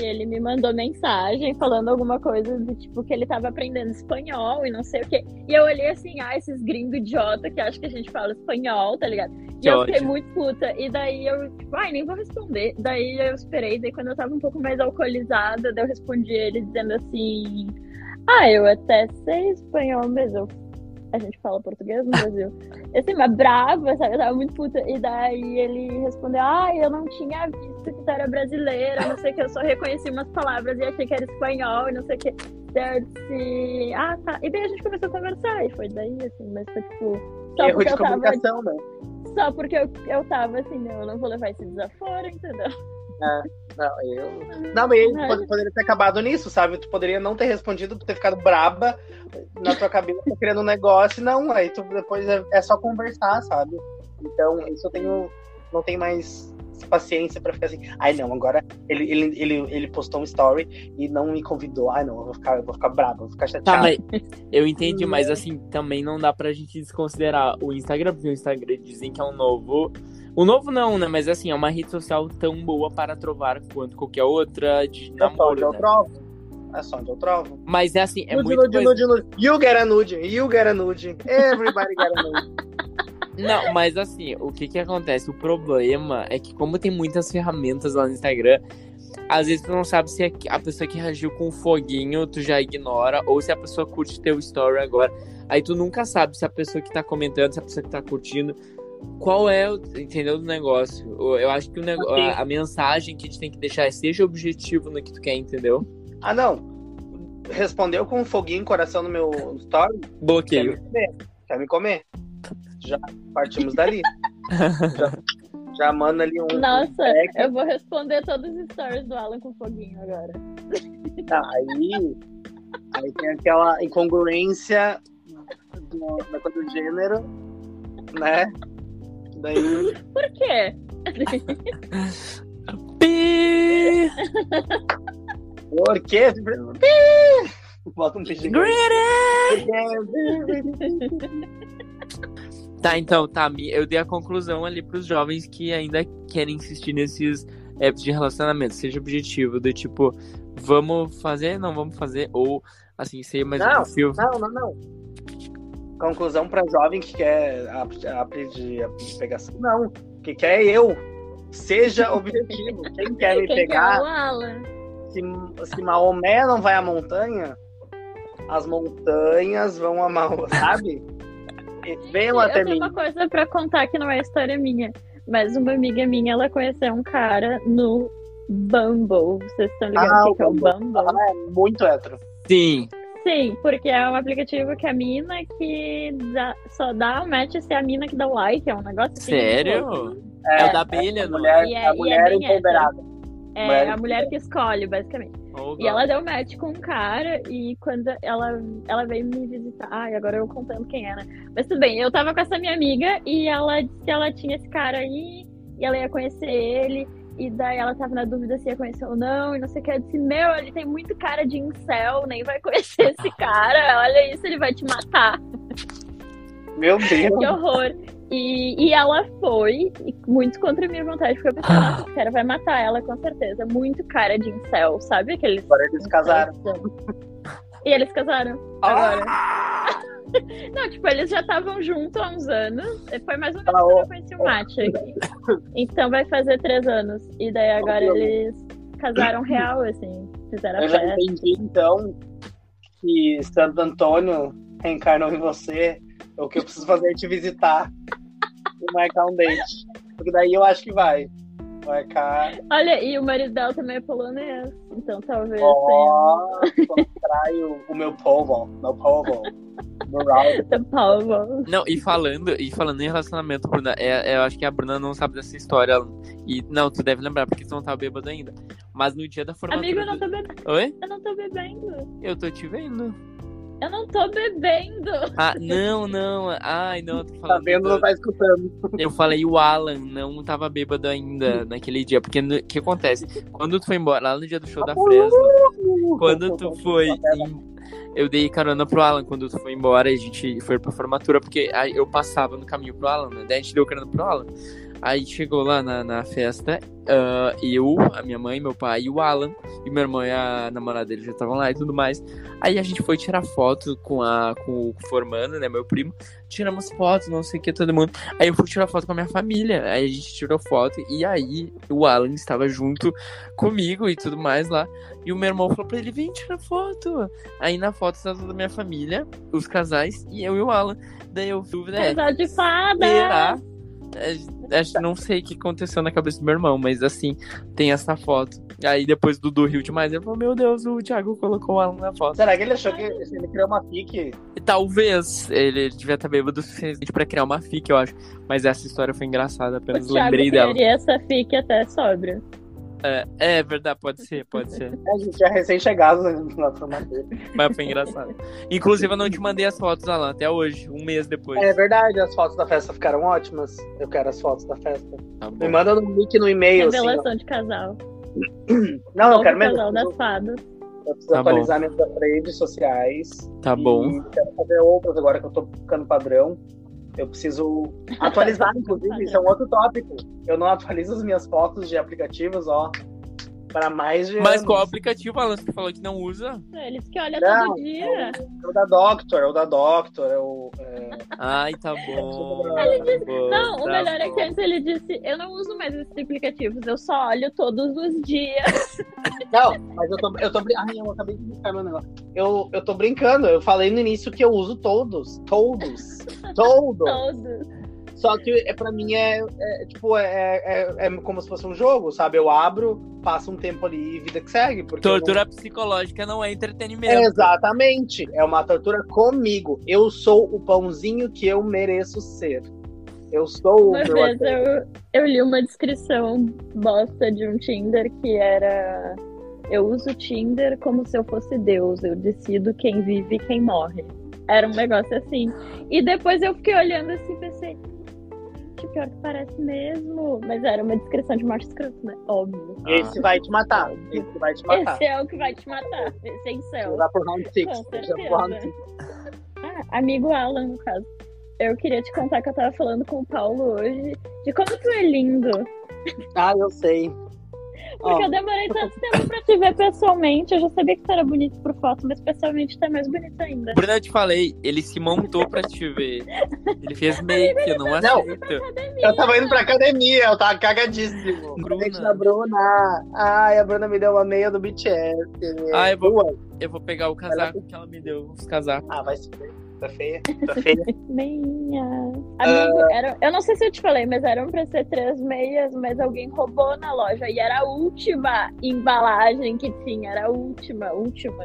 E ele me mandou mensagem falando alguma coisa do tipo que ele tava aprendendo espanhol e não sei o quê. E eu olhei assim, ah, esses gringos idiota que acham que a gente fala espanhol, tá ligado? E Que eu fiquei ódio. muito puta. E daí eu, tipo, ai, nem vou responder. Daí eu esperei, daí quando eu tava um pouco mais alcoolizada, daí eu respondi ele dizendo assim: Ah, eu até sei espanhol, mas eu. A gente fala português no Brasil. Assim, mas brava, sabe? Eu tava muito puta. E daí ele respondeu: Ah, eu não tinha visto que tu era brasileira, não sei o que, eu só reconheci umas palavras e achei que era espanhol e não sei o que. Daí eu disse, ah, tá. E daí a gente começou a conversar, e foi daí, assim, mas foi tipo. Só Erro porque de eu tava comunicação, né? só porque eu, eu tava assim, não, eu não vou levar esse desaforo, entendeu? Não, eu. Não, mas pod- poderia ter acabado nisso, sabe? Tu poderia não ter respondido, ter ficado braba na tua cabeça querendo um negócio. Não, aí tu depois é, é só conversar, sabe? Então, isso eu tenho. Não tenho mais paciência pra ficar assim. Ai, não, agora ele, ele, ele, ele postou um story e não me convidou. Ai, não, eu vou ficar, eu vou ficar braba, eu vou ficar Tá, chateada. mas eu entendi, mas assim, também não dá pra gente desconsiderar o Instagram, porque o Instagram dizem que é um novo. O novo não, né? Mas assim, é uma rede social tão boa para trovar quanto qualquer outra de É só onde namoro, eu né? trovo. É só onde eu trovo. Mas é assim, é nude, muito nude, coisa... nude, nude. You get a nude. You get a nude. Everybody get a nude. (laughs) Não, mas assim, o que que acontece? O problema é que como tem muitas ferramentas lá no Instagram, às vezes tu não sabe se a pessoa que reagiu com um foguinho tu já ignora, ou se a pessoa curte teu story agora. Aí tu nunca sabe se a pessoa que tá comentando, se a pessoa que tá curtindo, qual é o, entendeu, do negócio. Eu eu acho que o nego... Ok. a, a mensagem que a gente tem que deixar é seja objetivo no que tu quer, entendeu? Ah, não. Respondeu com um foguinho coração no meu story. Quer Bloqueio. me comer? Quer me comer? Já partimos dali. (laughs) já, já manda ali um. Nossa, que- eu vou responder todos os stories do Alan com foguinho agora. Tá, aí, aí tem aquela incongruência do, da coisa do gênero, né? Daí. (laughs) Por quê? Pi! Por quê? Bota um peixe. Tá, então, tá. Eu dei a conclusão ali pros jovens que ainda querem insistir nesses apps de relacionamento. Seja objetivo, do tipo, vamos fazer, não vamos fazer, ou assim, ser mais um Não, perfil. Não, não, não. Conclusão pra jovem que quer de, app de pegação. Não, que quer eu. Seja (laughs) objetivo. Quem quer me Quem pegar. quer se, se Maomé não vai à montanha, as montanhas vão a Maomé, sabe? Venham Eu até tenho mim. uma coisa pra contar que não é história minha. Mas uma amiga minha, ela conheceu um cara no Bumble. Vocês estão ligados Ah, o que, que é o Bumble. Bumble? Ah, é muito hétero. Sim, Sim, porque é um aplicativo que a mina que dá, só dá o match se a mina que dá o like, é um negócio assim. Sério? É, o da abelha, a não mulher, E é- a e é mulher empoderada. É Mulher- a mulher que escolhe, basicamente. Oh, E ela deu match com um cara e quando ela, ela veio me visitar. Ai, agora eu contando quem era. Mas tudo bem, eu tava com essa minha amiga e ela disse que ela tinha esse cara aí e ela ia conhecer ele. E daí ela tava na dúvida se ia conhecer ou não, e não sei o que. Eu disse, meu, ele tem muito cara de incel, nem vai conhecer esse (laughs) cara. Olha isso, ele vai te matar. Meu (laughs) Deus. Que horror. E, e ela foi, e muito contra a minha vontade, porque eu pensei, nossa, (sighs) esse cara vai matar ela, com certeza. Muito cara de incel, sabe? Aqueles Agora eles casaram. (laughs) E eles casaram agora. (laughs) Não, tipo, eles já estavam juntos há uns anos. Foi mais ou menos Ah, quando eu conheci o Mate aqui. Então vai fazer três anos. E daí agora Ó. eles casaram real, assim. Fizeram a Eu já festa. entendi, então, que Santo Antônio reencarnou em você. O que eu preciso fazer é te visitar e marcar um date. Porque daí eu acho que vai. Marcar. Olha, e o marido dela também é polonês. Então talvez Ó, contrai o, o meu povo. Meu povo. Tenha. (laughs) Não, e falando, e falando em relacionamento, Bruna, é, é, eu acho que a Bruna não sabe dessa história. E não, tu deve lembrar, porque tu não tava bêbado ainda. Mas no dia da formatura. Amigo, eu não tô bebendo. Oi? Eu não tô bebendo. Eu tô te vendo. Eu não tô bebendo. Ah, não, não. Ai, não, eu tô Tá falando. vendo, do- não tá escutando. Eu falei o Alan não tava bêbado ainda naquele dia. Porque o que acontece? Quando tu foi embora, lá no dia do show da Fresno, quando tu foi. Eu dei carona pro Alan quando tu foi embora e a gente foi pra formatura, porque aí eu passava no caminho pro Alan, né? Daí a gente deu carona pro Alan. Aí chegou lá na, na festa, ah, eu, a minha mãe, meu pai e o Alan, e meu irmão e a namorada dele já estavam lá e tudo mais. Aí a gente foi tirar foto com, a, com o formando, né, meu primo. Tiramos fotos, não sei o que, todo mundo. Aí eu fui tirar foto com a minha família. Aí a gente tirou foto e aí o Alan estava junto comigo e tudo mais lá. E o meu irmão falou pra ele: vem tirar foto. Aí na foto está toda a minha família, os casais e eu e o Alan. Daí eu dúvida é. Casal de fada. Será? É, Acho que não sei o que aconteceu na cabeça do meu irmão, mas assim, tem essa foto. Aí depois do Dudu riu demais, ele falou: Meu Deus, o Thiago colocou o Alan na foto. Será que ele achou que ele criou uma fique? Talvez ele devia estar bêbado o suficiente pra criar uma fic, eu acho. Mas essa história foi engraçada, O apenas Thiago lembrei dela. queria essa fique até sóbrio. É, é verdade, pode ser, pode ser. (laughs) A gente é recém-chegado na formatura. Mas foi engraçado. Inclusive, eu não te mandei as fotos, Alan, até hoje, um mês depois. É verdade, as fotos da festa ficaram ótimas. Eu quero as fotos da festa. Tá bom. Me manda no link no e-mail, assim. ó. Revelação de casal. (clears throat) Não, eu Novo quero mesmo. casal das fadas. Eu preciso Tá bom. atualizar minhas redes sociais. Tá bom. E quero fazer outras agora que eu tô ficando padrão. Eu preciso (laughs) atualizar, inclusive, isso é um outro tópico. Eu não atualizo as minhas fotos de aplicativos, ó, para mais de Mas anos. qual aplicativo, Alan? Você falou que não usa? Eles que olham Não, todo dia. É o da Doctor, é o da Doctor, é o... é, Ai, tá bom. Ele tá bom, Não, o tá melhor é bom. que antes ele disse: Eu não uso mais esses aplicativos, eu só olho todos os dias. (laughs) Não, mas eu tô, eu tô brin- Ai, eu acabei de buscar meu negócio. Eu, eu tô brincando, eu falei no início que eu uso todos. Todos. (laughs) todos. Todos. Só que é, pra mim é, é, tipo, é, é, é como se fosse um jogo, sabe? Eu abro, passo um tempo ali e vida que segue. Porque eu não- Tortura psicológica não é entretenimento. Exatamente. É uma tortura comigo. Eu sou o pãozinho que eu mereço ser. Eu sou o Uma meu vez eu, eu li uma descrição bosta de um Tinder que era. Eu uso o Tinder como se eu fosse Deus, eu decido quem vive e quem morre. Era um negócio assim. E depois eu fiquei olhando assim e pensei, que pior que parece mesmo. Mas era uma descrição de macho escroto, né? Óbvio. Esse vai te matar. Esse vai te matar. Esse é o que vai te matar. Esse é incel. Usar por round six. Por round six. Ah, amigo Alan, no caso. Eu queria te contar que eu tava falando com o Paulo hoje de como tu é lindo. Ah, eu sei. Porque Ó. eu demorei tanto tempo pra te ver pessoalmente. Eu já sabia que tu era bonito por foto, mas pessoalmente tu é mais bonito ainda. Bruna, eu te falei, ele se montou pra te ver. Ele fez make, eu não Não. aceito. Eu tava indo pra academia, eu tava cagadíssimo. Bruna. Da Bruna. Ai, a Bruna me deu uma meia do BTS. Ah, eu vou-. Eu vou pegar o casaco que ela me deu, os casacos. Ah, vai se ver. Tá feia? (laughs) Tá feia? Meia. Amigo, era, eu não sei se eu te falei, mas eram pra ser três meias, mas alguém roubou na loja. E era a última embalagem que tinha. Era a última, última.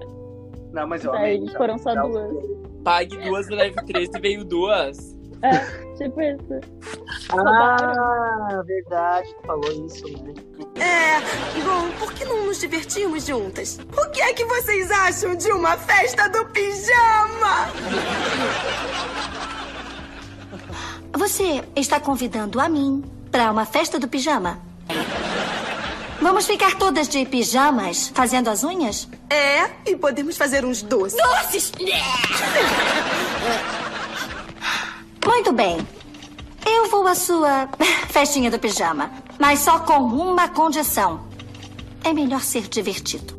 Não, mas eu Daí amei. já. foram só Já- duas. Pague duas, leve três e veio duas. (laughs) Tipo isso. Ah, verdade, tu falou isso, né? É, bom, por que não nos divertimos juntas? O que é que vocês acham de uma festa do pijama? Você está convidando a mim para uma festa do pijama? Vamos ficar todas de pijamas fazendo as unhas? É, e podemos fazer uns doces. Doces! (laughs) Bem. Eu vou à sua (laughs) festinha do pijama, mas só com uma condição. É melhor ser divertido.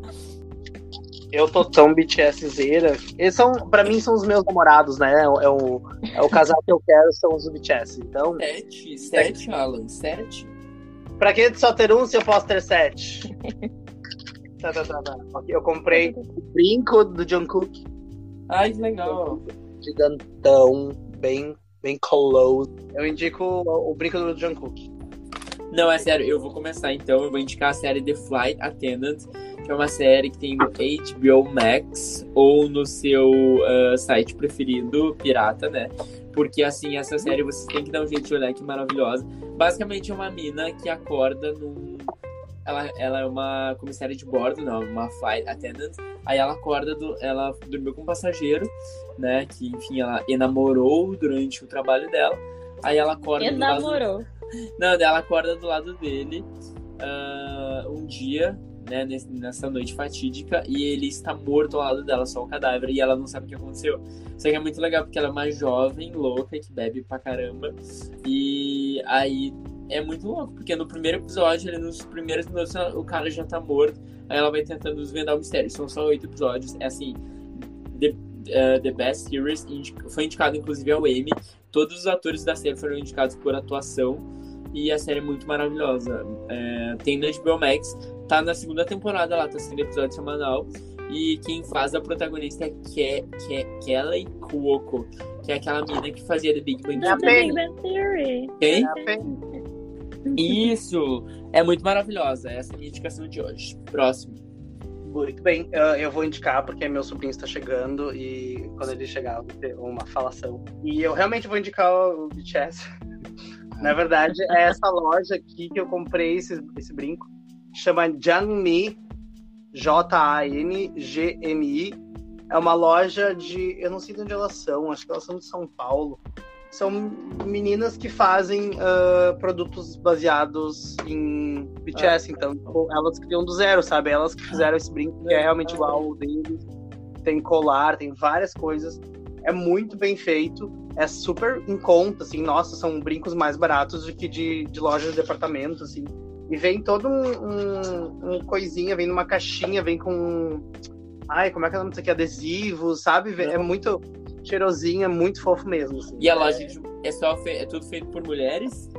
Eu tô tão BTSzeira. Eles são, pra mim, são os meus namorados, né? É o, é o casal que eu quero, são os do BTS. Então, Sete, sete, Alan, sete. pra que só ter um se eu posso ter sete? (laughs) tá, tá, tá, tá. Eu comprei o brinco do Jungkook, Ai, que legal. gigantão, bem, bem close. Eu indico o, o brinco do Jungkook. Não, é sério, eu vou começar então. Eu vou indicar a série The Flight Attendant, que é uma série que tem no HBO Max ou no seu ah, site preferido, pirata, né? Porque assim, essa série você tem que dar um jeito de olhar que maravilhosa. Basicamente é uma mina que acorda num. Ela, ela é uma comissária de bordo, não, uma flight attendant. Aí ela acorda, do, ela dormiu com um passageiro, né? Que, enfim, ela enamorou durante o trabalho dela. Aí ela acorda do lado Enamorou. não, ela acorda do lado dele ah, um dia, né, nessa noite fatídica, e ele está morto ao lado dela, só o cadáver, e ela não sabe o que aconteceu. Só que é muito legal porque ela é uma jovem louca que bebe pra caramba, e aí é muito louco, porque no primeiro episódio, ali nos primeiros minutos, o cara já tá morto, aí ela vai tentando desvendar o mistério. São só oito episódios, é assim, The, eh, The Best Series, indi- foi indicado inclusive ao Emmy, todos os atores da série foram indicados por atuação, e a série é muito maravilhosa. É, tem na HBO Max, tá na segunda temporada lá, tá sendo episódio semanal. E quem faz a protagonista é Ke Ke Kelly Cuoco, que é aquela menina que fazia The Big Bang Theory. The. Big Bang Theory. Quem? Isso! É muito maravilhosa. Essa é a minha indicação de hoje. Próximo. Muito bem, eu, eu vou indicar porque meu sobrinho está chegando e quando ele chegar vou ter uma falação. E eu realmente vou indicar o BTS. (laughs) Na verdade, é essa loja aqui que eu comprei esse, esse brinco. Chama Jangmi, J-A-N-G-M-I. É uma loja de. Eu não sei de onde elas são, acho que elas são de São Paulo. São meninas que fazem ah, produtos baseados em BTS. Então, tipo, elas criam do zero, sabe? Elas que fizeram esse brinco que é realmente igual ao deles. Tem colar, tem várias coisas. É muito bem feito. É super em conta, assim. Nossa, são brincos mais baratos do que de, de lojas de departamento, assim. E vem todo um, um, um coisinha, vem numa caixinha, vem com. Ai, como é que é o nome disso aqui? Adesivo, sabe? É muito cheirosinho, é muito fofo mesmo. assim. E a loja de- é, só fe- é tudo feito por mulheres?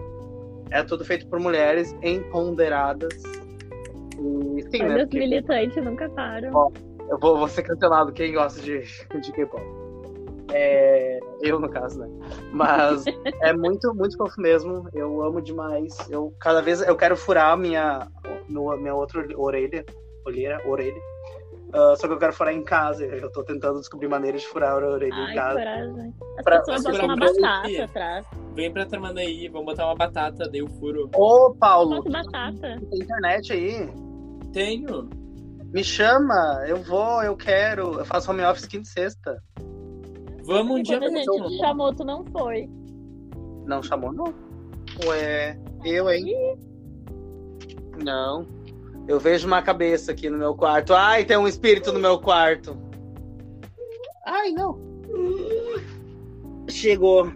É tudo feito por mulheres empoderadas. E sim, Olha, né? os militantes nunca param. Ó, eu vou, vou ser cancelado quem gosta de, (laughs) de K-pop. É, eu, no caso, né? Mas (laughs) é muito, muito fofo mesmo. Eu amo demais. Eu cada vez eu quero furar minha, no- minha outra orelha. Olheira, orelha. Ah, só que eu quero furar em casa. Eu tô tentando descobrir maneiras de furar a orelha Ai, em casa. coragem. As Pra- pessoas botam uma batata atrás. Vem pra Tramandaí, vamos botar uma batata, dei o furo. Ô, Paulo, Bota batata. tem internet aí? Tenho. Me chama, eu vou, eu quero. Eu faço home office quinta e sexta. Vamos um E dia quando a gente te chamou, tu não foi. Não chamou, não? Ué, eu, hein? Não. Eu vejo uma cabeça aqui no meu quarto. Ai, tem um espírito no meu quarto. Ai, não. Chegou.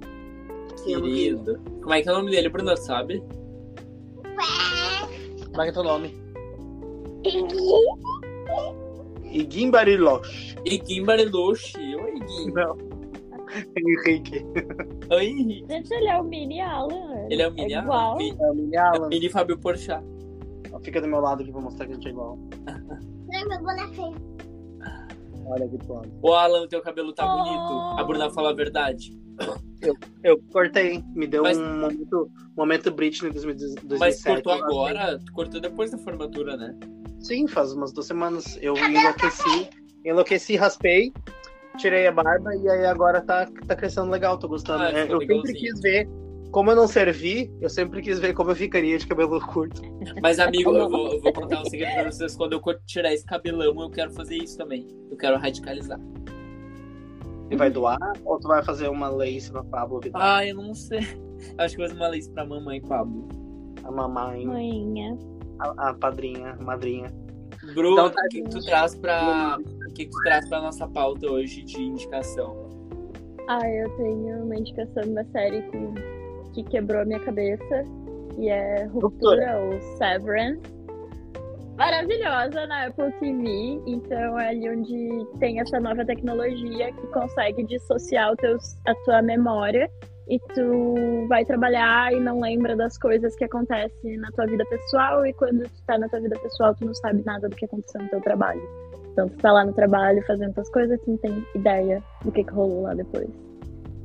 Querido. Como é que é o nome dele, Bruno? Sabe? Como é que é teu nome? Iguim Bariloche. Iguim Bariloche. Oi, Iguim. Não. Henrique. Oi, Henrique. Gente, ele é o mini Alan. Ele é o mini É igual. Mi- É o mini Alan. Mini Fábio Porchat. Fica do meu lado aqui pra mostrar que a gente é igual. Olha aqui pro lado. Ô, Alan, teu cabelo tá Oh. bonito. A Bruna fala a verdade. Eu cortei. Me deu Mas- um momento, momento Britney 2017. Mas cortou eu agora? Tu cortou depois da formatura, né? Sim, faz umas duas semanas. Eu enlouqueci. Enlouqueci, raspei, tirei a barba e aí agora tá, tá crescendo legal, tô gostando. Ah, É, eu sempre quis ver, como eu não servi, eu sempre quis ver como eu ficaria de cabelo curto. Mas, amigo, eu vou, eu vou contar um (laughs) segredo pra vocês. Quando eu tirar esse cabelão, eu quero fazer isso também. Eu quero radicalizar. E vai doar ou tu vai fazer uma lace pra Pablo Vittar? Ah, eu não sei. (laughs) Acho que vou fazer uma lace pra mamãe, Pablo. A mamãe, Manhã. a, a padrinha, a madrinha. Bruno, Então o tá, que, que tu traz pra. O que, que tu traz pra nossa pauta hoje de indicação? Ah, eu tenho uma indicação uma série que, que quebrou a minha cabeça. E é Ruptura, ou Severance. Maravilhosa na Apple TV. Então é ali onde tem essa nova tecnologia que consegue dissociar teus, a tua memória. E tu vai trabalhar e não lembra das coisas que acontecem na tua vida pessoal. E quando tu tá na tua vida pessoal, tu não sabe nada do que aconteceu no teu trabalho. Então tu tá lá no trabalho fazendo tuas coisas, tu não tem ideia do que, que rolou lá depois.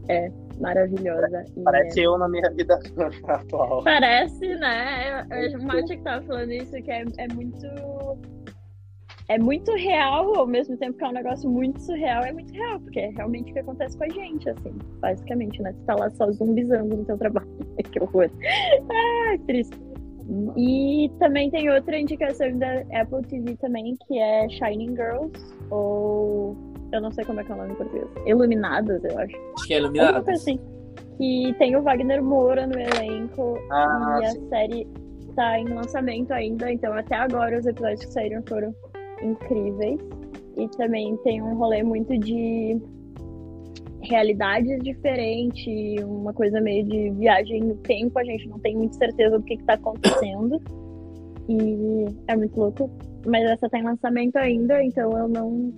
É maravilhosa. Parece é- eu na minha vida (laughs) atual. Parece, né? Eu- O Mate que tava falando isso, que é, é muito. É muito real, ao mesmo tempo que é um negócio muito surreal, é muito real, porque é realmente o que acontece com a gente, assim, basicamente, né? Tu tá lá só zumbizando no teu trabalho. (laughs) que horror. Ah, triste. E também tem outra indicação da Apple TV também, que é Shining Girls, ou eu não sei como é que é o nome em português. Iluminadas, eu acho. Acho que é coisa assim. Que tem o Wagner Moura no elenco Ah, e a sim. série tá em lançamento ainda, então até agora os episódios que saíram foram incríveis. E também tem um rolê muito de realidades diferentes, uma coisa meio de viagem no tempo, a gente não tem muita certeza do que, que tá acontecendo. E é muito louco. Mas essa tá em lançamento ainda, então eu não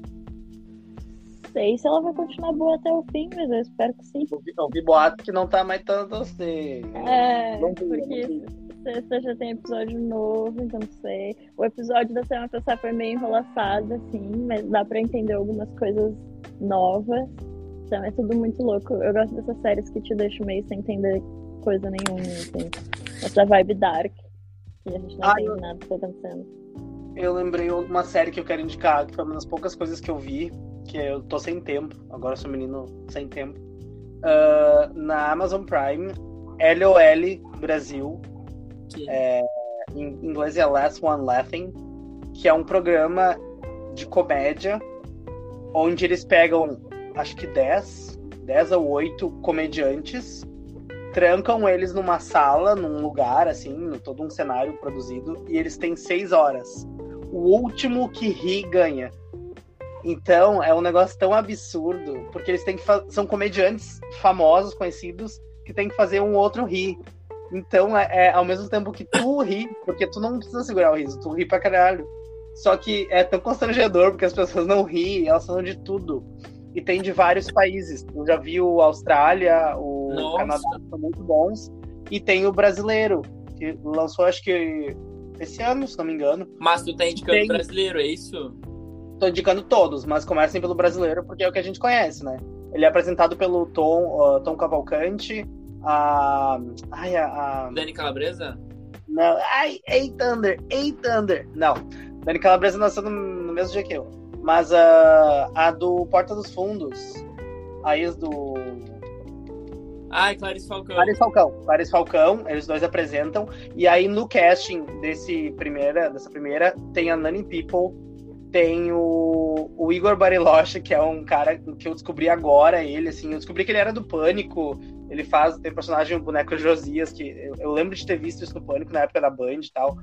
sei se ela vai continuar boa até o fim, mas eu espero que sim. Eu vi, eu vi boato que não tá mais tanto assim. É, Não não porque vi. sexta já tem episódio novo, então não sei. O episódio da semana passada foi meio enrolaçado, assim, mas dá pra entender algumas coisas novas. Então é tudo muito louco. Eu gosto dessas séries que te deixam meio sem entender coisa nenhuma, assim. Essa vibe dark. Que a gente não Ah, entende eu- nada do que tá acontecendo. Eu lembrei uma série que eu quero indicar, que foi uma das poucas coisas que eu vi, que eu tô sem tempo, agora sou menino sem tempo. Ah, na Amazon Prime, LOL Brasil, Que- em inglês é Last One Laughing, que é um programa de comédia onde eles pegam, acho que 10, 10 ou 8 comediantes, trancam eles numa sala, num lugar, assim, em todo um cenário produzido, e eles têm 6 horas. O último que ri ganha. Então, é um negócio tão absurdo, porque eles têm que são comediantes famosos, conhecidos, que tem que fazer um outro rir. Então, é, é ao mesmo tempo que tu ri, porque tu não precisa segurar o riso, tu ri pra caralho. Só que é tão constrangedor, porque as pessoas não riem, elas falam de tudo. E tem de vários países. Eu já vi o Austrália, o Nossa. Canadá, são muito bons. E tem o brasileiro, que lançou acho que esse ano, se não me engano. Mas tu tá indicando Tem. brasileiro, é isso? Tô indicando todos, mas comecem pelo brasileiro, porque é o que a gente conhece, né? Ele é apresentado pelo Tom, ah, Tom Cavalcante, a. Ai, a. a- Dani Calabresa? Não, ai, Ei Thunder, Ei Thunder. Não, Dani Calabresa nasceu no, no mesmo dia que eu. Mas a, a do Porta dos Fundos, a ex do. Ai, Clarice Falcão. Clarice Falcão. Clarice Falcão, eles dois apresentam. E aí no casting desse primeira, dessa primeira, tem a Nani People, tem o, o Igor Bariloche, que é um cara que eu descobri agora, ele, assim, eu descobri que ele era do Pânico, ele faz, tem personagem o boneco Josias, que eu, eu lembro de ter visto isso no Pânico na época da Band e tal.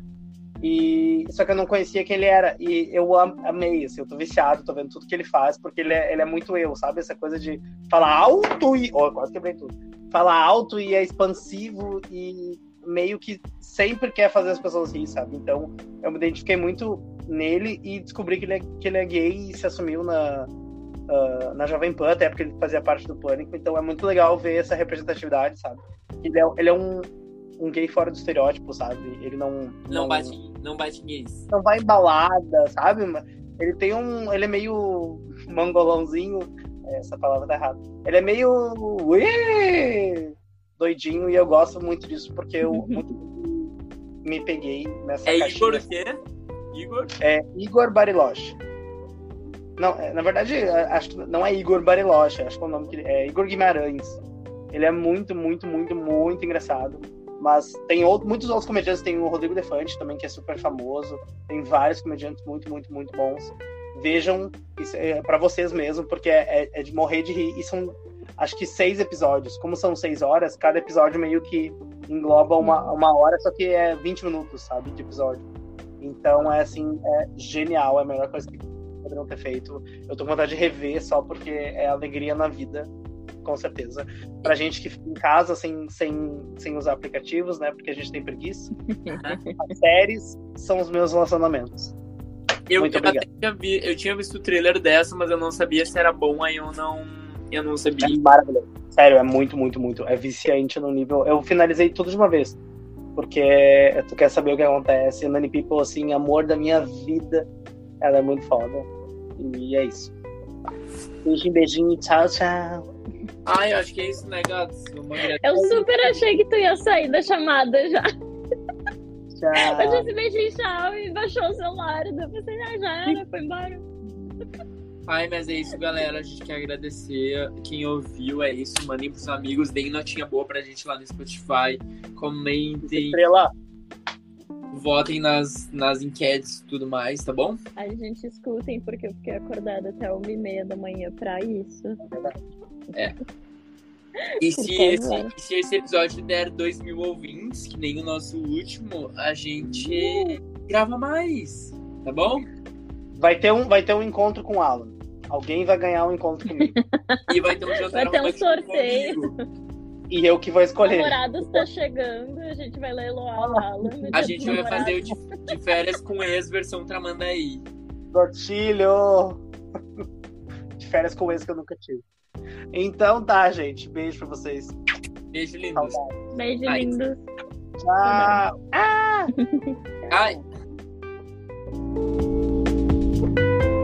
E, só que eu não conhecia quem ele era. E eu am- amei, assim, eu tô viciado, tô vendo tudo que ele faz, porque ele é, ele é muito eu, sabe? Essa coisa de falar alto e. Oh, quase quebrei tudo. Falar alto e é expansivo e meio que sempre quer fazer as pessoas rir, sabe? Então eu me identifiquei muito nele e descobri que ele é, que ele é gay e se assumiu na, ah, na Jovem Pan, até porque ele fazia parte do Pânico. Então é muito legal ver essa representatividade, sabe? Ele é, ele é um, um gay fora do estereótipo, sabe? Ele não. Não bate, em- não bate em gays. não vai em balada, sabe? Ele tem um. Ele é meio mangolãozinho. Essa palavra tá errada. Ele é meio. Uê! doidinho e eu gosto muito disso porque eu (laughs) muito me peguei nessa É caixinha. Igor o quê? Igor? É Igor Bariloche. Não, é, na verdade, é, acho que não é Igor Bariloche, acho que é o nome que ele, é Igor Guimarães. Ele é muito, muito, muito, muito engraçado. Mas tem outro, muitos outros comediantes, tem o Rodrigo Defante também, que é super famoso. Tem vários comediantes muito, muito, muito bons. Vejam é para vocês mesmo, porque é, é, é, de morrer de rir. E são, acho que, seis episódios. Como são seis horas, cada episódio meio que engloba uma, uma hora, só que é 20 minutos, sabe, de episódio. Então, é assim, é genial, é a melhor coisa que poderiam ter feito. Eu tô com vontade de rever só porque é alegria na vida, com certeza. Pra gente que fica em casa sem, sem, sem usar aplicativos, né? Porque a gente tem preguiça. As séries são os meus relacionamentos. Eu, Muito eu, tinha vi, eu tinha visto o trailer dessa, mas eu não sabia se era bom, aí eu não, eu não sabia. É maravilhoso. Sério, é muito, muito, muito. É viciante no nível. Eu finalizei tudo de uma vez. Porque tu quer saber o que acontece. Nani People, assim, amor da minha vida. Ela é muito foda. E é isso. Beijinho, beijinho, tchau, tchau. Ai, acho que é isso, né, gatos? Eu super achei que tu ia sair da chamada já. Tchau. Eu disse beijinho, tchau, e baixou o celular. Pensei, ah, já era, foi embora. Ai, mas é isso, galera. A gente quer agradecer quem ouviu. É isso. Mandem pros amigos. Deem notinha boa pra gente lá no Spotify. Comentem. Estrela votem nas, nas enquetes e tudo mais, tá bom? A gente escutem, porque eu fiquei acordada até uma e meia da manhã pra isso. É. E se, esse, se esse episódio der 2 mil ouvintes, que nem o nosso último, a gente grava mais, tá bom? Vai ter um, vai ter um encontro com o Alan. Alguém vai ganhar um encontro comigo. (laughs) E vai ter um jantar Vai ter um sorteio. E eu que vou escolher. O namorado está chegando, a gente vai ler Eloá né? A gente vai fazer o de, de férias com ex versão Tramandaí. Gatilho! De férias com ex que eu nunca tive. Então tá, gente. Beijo pra vocês. Beijo lindo. Beijo Ai. lindo. Tchau. Ah! Ai. (laughs)